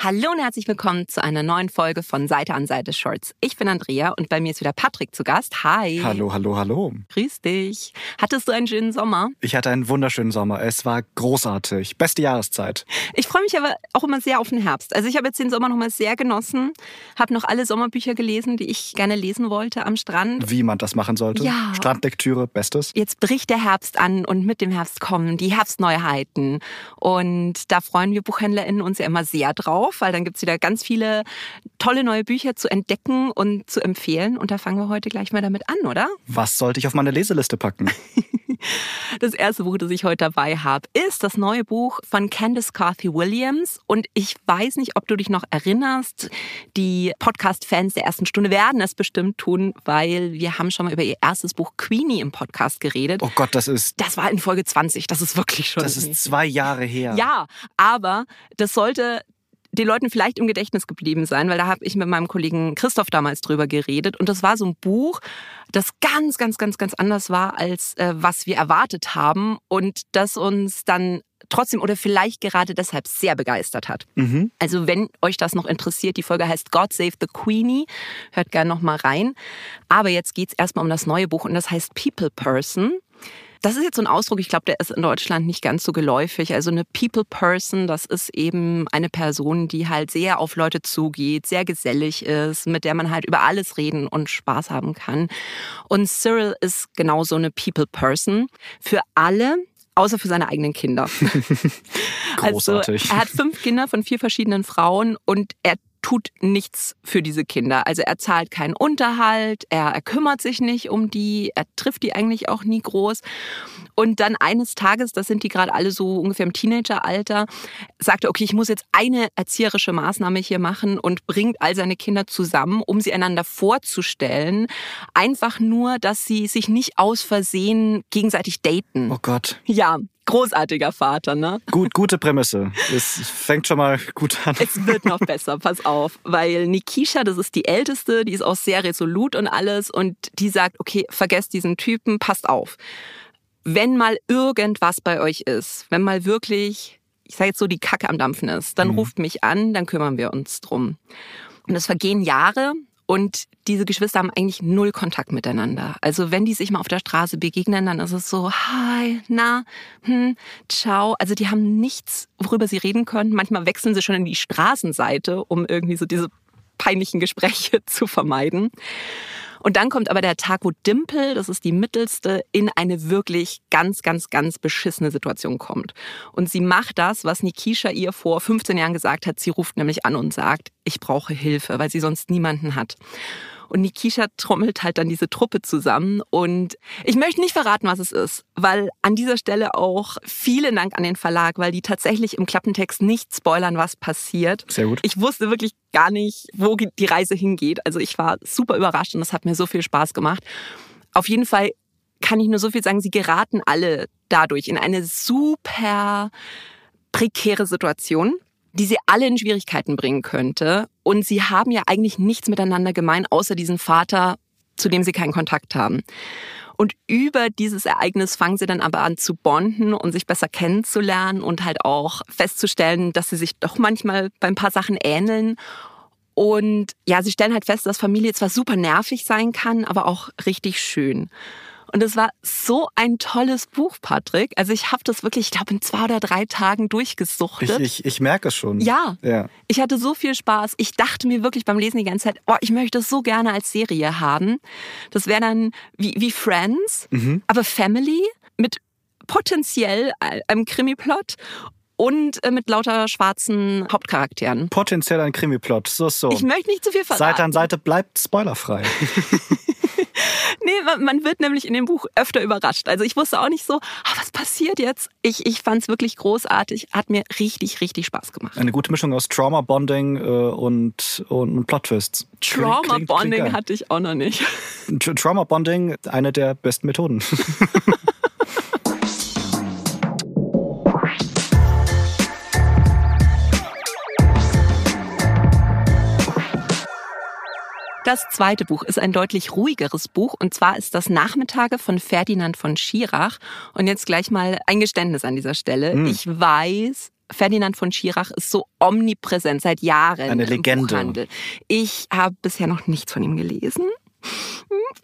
Hallo und herzlich willkommen zu einer neuen Folge von Seite an Seite Shorts. Ich bin Andrea und bei mir ist wieder Patrick zu Gast. Hi. Hallo, hallo, hallo. Grüß dich. Hattest du einen schönen Sommer? Ich hatte einen wunderschönen Sommer. Es war großartig. Beste Jahreszeit. Ich freue mich aber auch immer sehr auf den Herbst. Also ich habe jetzt den Sommer nochmal sehr genossen, habe noch alle Sommerbücher gelesen, die ich gerne lesen wollte am Strand. Wie man das machen sollte. Ja. Strandlektüre, bestes. Jetzt bricht der Herbst an und mit dem Herbst kommen die Herbstneuheiten. Und da freuen wir BuchhändlerInnen uns ja immer sehr drauf weil dann gibt es wieder ganz viele tolle neue Bücher zu entdecken und zu empfehlen. Und da fangen wir heute gleich mal damit an, oder? Was sollte ich auf meine Leseliste packen? Das erste Buch, das ich heute dabei habe, ist das neue Buch von Candice Carthy Williams. Und ich weiß nicht, ob du dich noch erinnerst. Die Podcast-Fans der ersten Stunde werden es bestimmt tun, weil wir haben schon mal über ihr erstes Buch Queenie im Podcast geredet. Oh Gott, das ist. Das war in Folge 20. Das ist wirklich schon. Das ist zwei Jahre her. Ja, aber das sollte den Leuten vielleicht im Gedächtnis geblieben sein, weil da habe ich mit meinem Kollegen Christoph damals drüber geredet. Und das war so ein Buch, das ganz, ganz, ganz, ganz anders war, als äh, was wir erwartet haben und das uns dann trotzdem oder vielleicht gerade deshalb sehr begeistert hat. Mhm. Also wenn euch das noch interessiert, die Folge heißt God Save the Queenie, hört gerne noch mal rein. Aber jetzt geht es erstmal um das neue Buch und das heißt People Person. Das ist jetzt so ein Ausdruck, ich glaube, der ist in Deutschland nicht ganz so geläufig. Also eine People Person, das ist eben eine Person, die halt sehr auf Leute zugeht, sehr gesellig ist, mit der man halt über alles reden und Spaß haben kann. Und Cyril ist genauso eine People Person für alle, außer für seine eigenen Kinder. Großartig. Also, er hat fünf Kinder von vier verschiedenen Frauen und er tut nichts für diese Kinder. Also er zahlt keinen Unterhalt, er, er kümmert sich nicht um die, er trifft die eigentlich auch nie groß. Und dann eines Tages, das sind die gerade alle so ungefähr im Teenageralter, sagt er, okay, ich muss jetzt eine erzieherische Maßnahme hier machen und bringt all seine Kinder zusammen, um sie einander vorzustellen. Einfach nur, dass sie sich nicht aus Versehen gegenseitig daten. Oh Gott. Ja, großartiger Vater, ne? Gut, gute Prämisse. Es fängt schon mal gut an. Es wird noch besser, pass auf. Weil Nikisha, das ist die Älteste, die ist auch sehr resolut und alles und die sagt, okay, vergesst diesen Typen, passt auf. Wenn mal irgendwas bei euch ist, wenn mal wirklich, ich sage jetzt so, die Kacke am Dampfen ist, dann mhm. ruft mich an, dann kümmern wir uns drum. Und es vergehen Jahre und diese Geschwister haben eigentlich null Kontakt miteinander. Also wenn die sich mal auf der Straße begegnen, dann ist es so, hi, na, hm, ciao. Also die haben nichts, worüber sie reden können. Manchmal wechseln sie schon in die Straßenseite, um irgendwie so diese peinlichen Gespräche zu vermeiden. Und dann kommt aber der Tag, wo Dimple, das ist die mittelste, in eine wirklich ganz, ganz, ganz beschissene Situation kommt. Und sie macht das, was Nikisha ihr vor 15 Jahren gesagt hat. Sie ruft nämlich an und sagt, ich brauche Hilfe, weil sie sonst niemanden hat. Und Nikisha trommelt halt dann diese Truppe zusammen. Und ich möchte nicht verraten, was es ist, weil an dieser Stelle auch vielen Dank an den Verlag, weil die tatsächlich im Klappentext nicht spoilern, was passiert. Sehr gut. Ich wusste wirklich gar nicht, wo die Reise hingeht. Also ich war super überrascht und es hat mir so viel Spaß gemacht. Auf jeden Fall kann ich nur so viel sagen, sie geraten alle dadurch in eine super prekäre Situation die sie alle in Schwierigkeiten bringen könnte. Und sie haben ja eigentlich nichts miteinander gemein, außer diesen Vater, zu dem sie keinen Kontakt haben. Und über dieses Ereignis fangen sie dann aber an zu bonden und sich besser kennenzulernen und halt auch festzustellen, dass sie sich doch manchmal bei ein paar Sachen ähneln. Und ja, sie stellen halt fest, dass Familie zwar super nervig sein kann, aber auch richtig schön. Und es war so ein tolles Buch, Patrick. Also ich habe das wirklich, ich glaube, in zwei oder drei Tagen durchgesuchtet. Ich, ich, ich merke es schon. Ja, ja. Ich hatte so viel Spaß. Ich dachte mir wirklich beim Lesen die ganze Zeit, oh, ich möchte das so gerne als Serie haben. Das wäre dann wie, wie Friends, mhm. aber Family mit potenziell einem Krimi-Plot und äh, mit lauter schwarzen Hauptcharakteren. Potenziell ein Krimi-Plot, so, so. Ich möchte nicht zu viel verraten. Seite an Seite bleibt spoilerfrei. nee, man wird nämlich in dem Buch öfter überrascht. Also ich wusste auch nicht so, ah, was passiert jetzt? Ich, ich fand es wirklich großartig, hat mir richtig, richtig Spaß gemacht. Eine gute Mischung aus Trauma-Bonding äh, und, und Plot-Twists. Trauma-Bonding hatte ich auch noch nicht. Trauma-Bonding, eine der besten Methoden. Das zweite Buch ist ein deutlich ruhigeres Buch und zwar ist das Nachmittage von Ferdinand von Schirach. Und jetzt gleich mal ein Geständnis an dieser Stelle. Hm. Ich weiß, Ferdinand von Schirach ist so omnipräsent seit Jahren. Eine Legende. Ich habe bisher noch nichts von ihm gelesen.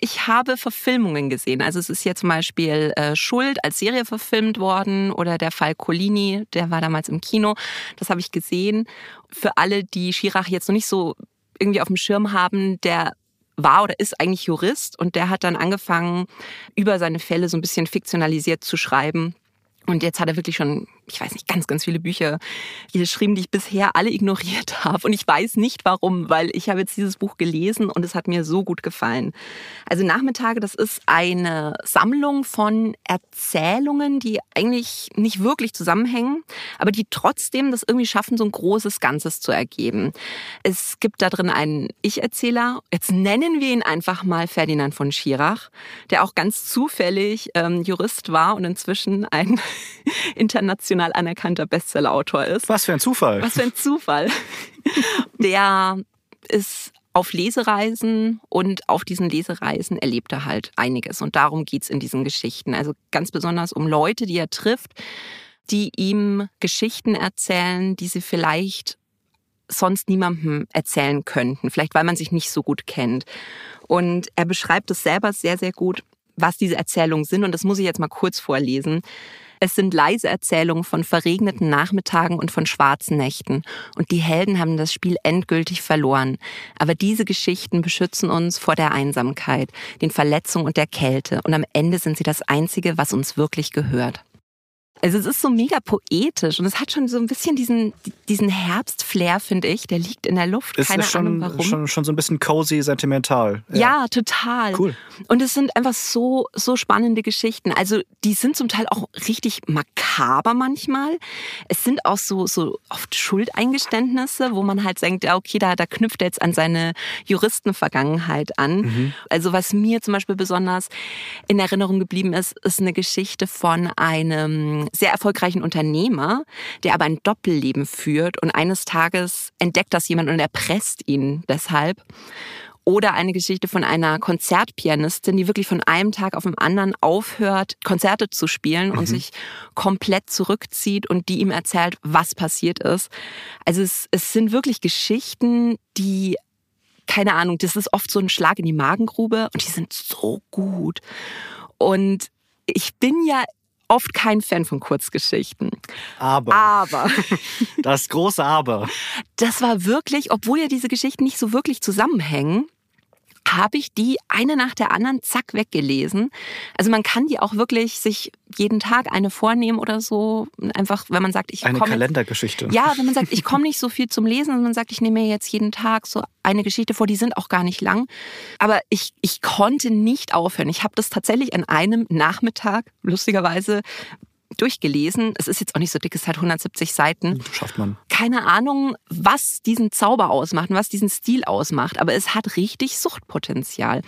Ich habe Verfilmungen gesehen. Also es ist ja zum Beispiel äh, Schuld als Serie verfilmt worden oder der Fall Colini, der war damals im Kino. Das habe ich gesehen. Für alle, die Schirach jetzt noch nicht so irgendwie auf dem Schirm haben, der war oder ist eigentlich Jurist und der hat dann angefangen, über seine Fälle so ein bisschen fiktionalisiert zu schreiben. Und jetzt hat er wirklich schon ich weiß nicht, ganz, ganz viele Bücher geschrieben, die ich bisher alle ignoriert habe. Und ich weiß nicht warum, weil ich habe jetzt dieses Buch gelesen und es hat mir so gut gefallen. Also Nachmittage, das ist eine Sammlung von Erzählungen, die eigentlich nicht wirklich zusammenhängen, aber die trotzdem das irgendwie schaffen, so ein großes Ganzes zu ergeben. Es gibt da drin einen Ich-Erzähler. Jetzt nennen wir ihn einfach mal Ferdinand von Schirach, der auch ganz zufällig ähm, Jurist war und inzwischen ein international international anerkannter Bestsellerautor ist. Was für ein Zufall. Was für ein Zufall. Der ist auf Lesereisen und auf diesen Lesereisen erlebt er halt einiges. Und darum geht es in diesen Geschichten. Also ganz besonders um Leute, die er trifft, die ihm Geschichten erzählen, die sie vielleicht sonst niemandem erzählen könnten. Vielleicht weil man sich nicht so gut kennt. Und er beschreibt es selber sehr, sehr gut, was diese Erzählungen sind. Und das muss ich jetzt mal kurz vorlesen. Es sind leise Erzählungen von verregneten Nachmittagen und von schwarzen Nächten. Und die Helden haben das Spiel endgültig verloren. Aber diese Geschichten beschützen uns vor der Einsamkeit, den Verletzungen und der Kälte. Und am Ende sind sie das Einzige, was uns wirklich gehört. Also es ist so mega poetisch und es hat schon so ein bisschen diesen, diesen Herbstflair, finde ich. Der liegt in der Luft. Keine ist schon, Ahnung warum. Schon, schon so ein bisschen cozy, sentimental. Ja. ja, total. Cool. Und es sind einfach so, so spannende Geschichten. Also die sind zum Teil auch richtig makaber manchmal. Es sind auch so, so oft Schuldeingeständnisse, wo man halt denkt, ja, okay, da, da knüpft er jetzt an seine Juristenvergangenheit an. Mhm. Also was mir zum Beispiel besonders in Erinnerung geblieben ist, ist eine Geschichte von einem sehr erfolgreichen Unternehmer, der aber ein Doppelleben führt und eines Tages entdeckt das jemand und erpresst ihn deshalb. Oder eine Geschichte von einer Konzertpianistin, die wirklich von einem Tag auf den anderen aufhört, Konzerte zu spielen mhm. und sich komplett zurückzieht und die ihm erzählt, was passiert ist. Also es, es sind wirklich Geschichten, die keine Ahnung, das ist oft so ein Schlag in die Magengrube und die sind so gut. Und ich bin ja oft kein Fan von Kurzgeschichten. Aber. Aber. Das große Aber. Das war wirklich, obwohl ja diese Geschichten nicht so wirklich zusammenhängen, habe ich die eine nach der anderen zack weggelesen. Also man kann die auch wirklich sich jeden Tag eine vornehmen oder so. Einfach, wenn man sagt, ich eine komme. Kalendergeschichte. Ja, wenn man sagt, ich komme nicht so viel zum Lesen, sondern man sagt, ich nehme mir jetzt jeden Tag so eine Geschichte vor. Die sind auch gar nicht lang. Aber ich, ich konnte nicht aufhören. Ich habe das tatsächlich an einem Nachmittag, lustigerweise, durchgelesen. Es ist jetzt auch nicht so dick, es hat 170 Seiten. Schafft man. Keine Ahnung, was diesen Zauber ausmacht und was diesen Stil ausmacht, aber es hat richtig Suchtpotenzial.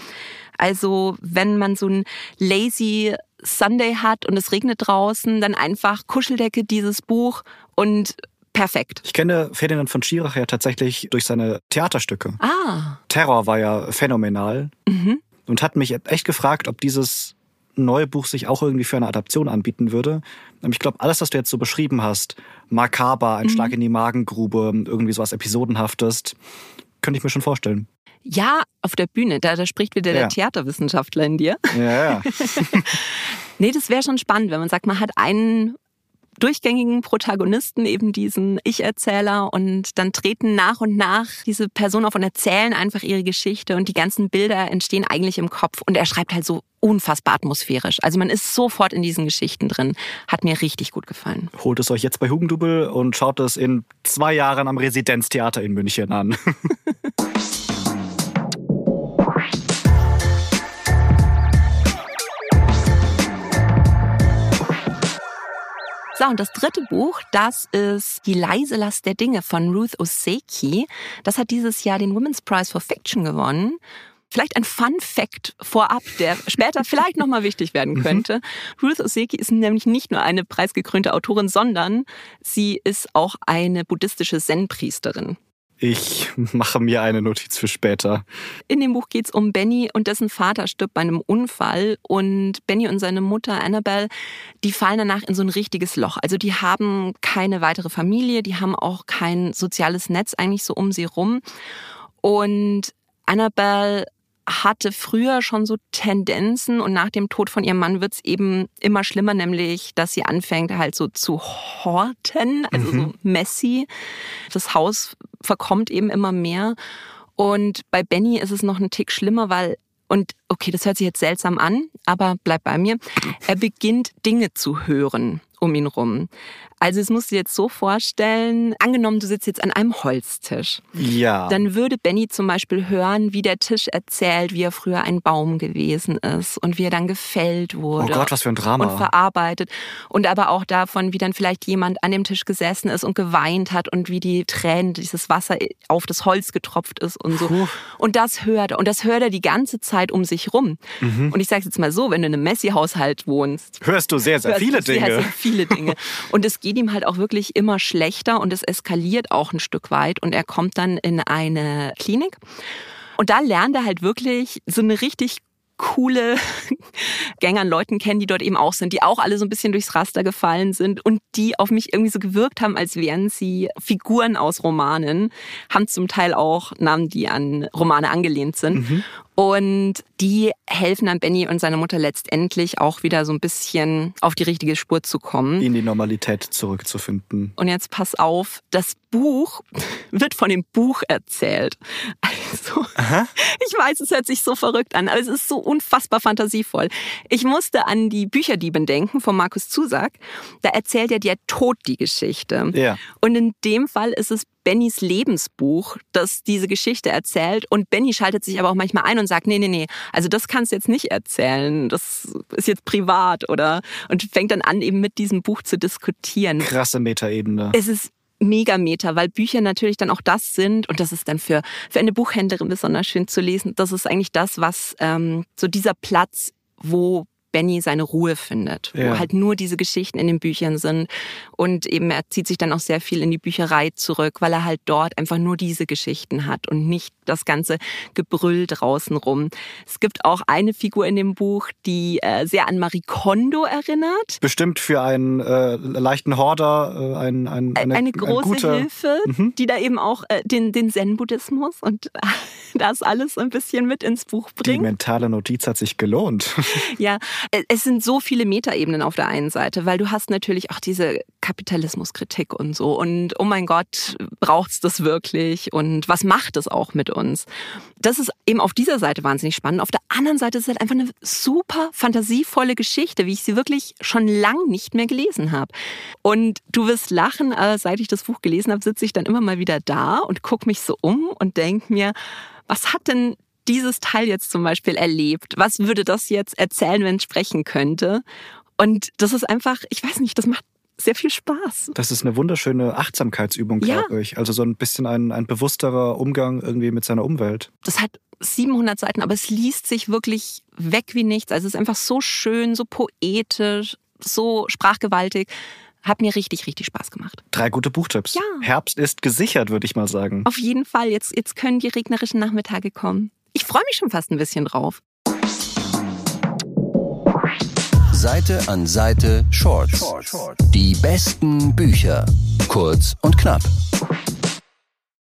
Also, wenn man so ein lazy Sunday hat und es regnet draußen, dann einfach Kuscheldecke dieses Buch und perfekt. Ich kenne Ferdinand von Schirach ja tatsächlich durch seine Theaterstücke. Ah. Terror war ja phänomenal. Mhm. Und hat mich echt gefragt, ob dieses neue Buch sich auch irgendwie für eine Adaption anbieten würde. Ich glaube, alles, was du jetzt so beschrieben hast, makaber, ein mhm. Schlag in die Magengrube, irgendwie sowas Episodenhaftes, könnte ich mir schon vorstellen. Ja, auf der Bühne, da, da spricht wieder ja. der Theaterwissenschaftler in dir. Ja, ja. nee, das wäre schon spannend, wenn man sagt, man hat einen durchgängigen Protagonisten, eben diesen Ich-Erzähler und dann treten nach und nach diese Personen auf und erzählen einfach ihre Geschichte und die ganzen Bilder entstehen eigentlich im Kopf und er schreibt halt so unfassbar atmosphärisch. Also man ist sofort in diesen Geschichten drin. Hat mir richtig gut gefallen. Holt es euch jetzt bei Hugendubel und schaut es in zwei Jahren am Residenztheater in München an. So, und das dritte Buch, das ist Die leise Last der Dinge von Ruth Oseki. Das hat dieses Jahr den Women's Prize for Fiction gewonnen. Vielleicht ein Fun Fact vorab, der später vielleicht nochmal wichtig werden mhm. könnte. Ruth Oseki ist nämlich nicht nur eine preisgekrönte Autorin, sondern sie ist auch eine buddhistische Zen-Priesterin. Ich mache mir eine Notiz für später. In dem Buch geht es um Benny und dessen Vater stirbt bei einem Unfall. Und Benny und seine Mutter Annabelle, die fallen danach in so ein richtiges Loch. Also die haben keine weitere Familie, die haben auch kein soziales Netz eigentlich so um sie rum. Und Annabelle hatte früher schon so Tendenzen und nach dem Tod von ihrem Mann wird's eben immer schlimmer, nämlich dass sie anfängt halt so zu horten, also mhm. so messy. Das Haus verkommt eben immer mehr. Und bei Benny ist es noch ein Tick schlimmer, weil und okay, das hört sich jetzt seltsam an, aber bleib bei mir. Er beginnt Dinge zu hören um ihn rum. Also es musst du dir jetzt so vorstellen, angenommen, du sitzt jetzt an einem Holztisch. Ja. Dann würde Benny zum Beispiel hören, wie der Tisch erzählt, wie er früher ein Baum gewesen ist und wie er dann gefällt wurde. Oh Gott, was für ein Drama. Und verarbeitet. Und aber auch davon, wie dann vielleicht jemand an dem Tisch gesessen ist und geweint hat und wie die Tränen, dieses Wasser auf das Holz getropft ist und so. Puh. Und das hört er. Und das hört er die ganze Zeit um sich rum. Mhm. Und ich sage jetzt mal so, wenn du in einem Messi-Haushalt wohnst. Hörst du sehr, sehr viele Dinge. Sehr, sehr viele Dinge. Und es geht ihm halt auch wirklich immer schlechter und es eskaliert auch ein Stück weit und er kommt dann in eine Klinik. Und da lernt er halt wirklich so eine richtig coole Gang an Leuten kennen, die dort eben auch sind, die auch alle so ein bisschen durchs Raster gefallen sind und die auf mich irgendwie so gewirkt haben, als wären sie Figuren aus Romanen, haben zum Teil auch Namen, die an Romane angelehnt sind. Mhm. Und die helfen dann Benny und seiner Mutter letztendlich auch wieder so ein bisschen auf die richtige Spur zu kommen. In die Normalität zurückzufinden. Und jetzt pass auf, das Buch wird von dem Buch erzählt. Also, Aha. ich weiß, es hört sich so verrückt an, aber es ist so unfassbar fantasievoll. Ich musste an die Bücherdieben denken von Markus Zusack. Da erzählt er der Tod die Geschichte. Ja. Und in dem Fall ist es Bennys Lebensbuch, das diese Geschichte erzählt. Und Benny schaltet sich aber auch manchmal ein und sagt, nee, nee, nee, also das kannst du jetzt nicht erzählen. Das ist jetzt privat oder und fängt dann an, eben mit diesem Buch zu diskutieren. Krasse Metaebene. Es ist Megameter, weil Bücher natürlich dann auch das sind und das ist dann für, für eine Buchhändlerin besonders schön zu lesen. Das ist eigentlich das, was ähm, so dieser Platz, wo Benny seine Ruhe findet, ja. wo halt nur diese Geschichten in den Büchern sind. Und eben er zieht sich dann auch sehr viel in die Bücherei zurück, weil er halt dort einfach nur diese Geschichten hat und nicht das ganze Gebrüll draußen rum. Es gibt auch eine Figur in dem Buch, die äh, sehr an Marie Kondo erinnert. Bestimmt für einen äh, leichten Horder äh, ein, ein, eine, eine große eine gute... Hilfe, mhm. die da eben auch äh, den, den Zen-Buddhismus und das alles ein bisschen mit ins Buch bringt. Die mentale Notiz hat sich gelohnt. ja, es sind so viele Metaebenen auf der einen Seite, weil du hast natürlich auch diese Kapitalismuskritik und so und oh mein Gott, braucht's das wirklich und was macht es auch mit uns? Das ist eben auf dieser Seite wahnsinnig spannend. Auf der anderen Seite ist es halt einfach eine super fantasievolle Geschichte, wie ich sie wirklich schon lang nicht mehr gelesen habe. Und du wirst lachen, aber seit ich das Buch gelesen habe, sitze ich dann immer mal wieder da und gucke mich so um und denke mir, was hat denn dieses Teil jetzt zum Beispiel erlebt? Was würde das jetzt erzählen, wenn es sprechen könnte? Und das ist einfach, ich weiß nicht, das macht sehr viel Spaß. Das ist eine wunderschöne Achtsamkeitsübung, glaube ja. ich. Also so ein bisschen ein, ein bewussterer Umgang irgendwie mit seiner Umwelt. Das hat 700 Seiten, aber es liest sich wirklich weg wie nichts. Also es ist einfach so schön, so poetisch, so sprachgewaltig. Hat mir richtig, richtig Spaß gemacht. Drei gute Buchtipps. Ja. Herbst ist gesichert, würde ich mal sagen. Auf jeden Fall. Jetzt, jetzt können die regnerischen Nachmittage kommen. Ich freue mich schon fast ein bisschen drauf. Seite an Seite Shorts. Die besten Bücher. Kurz und knapp.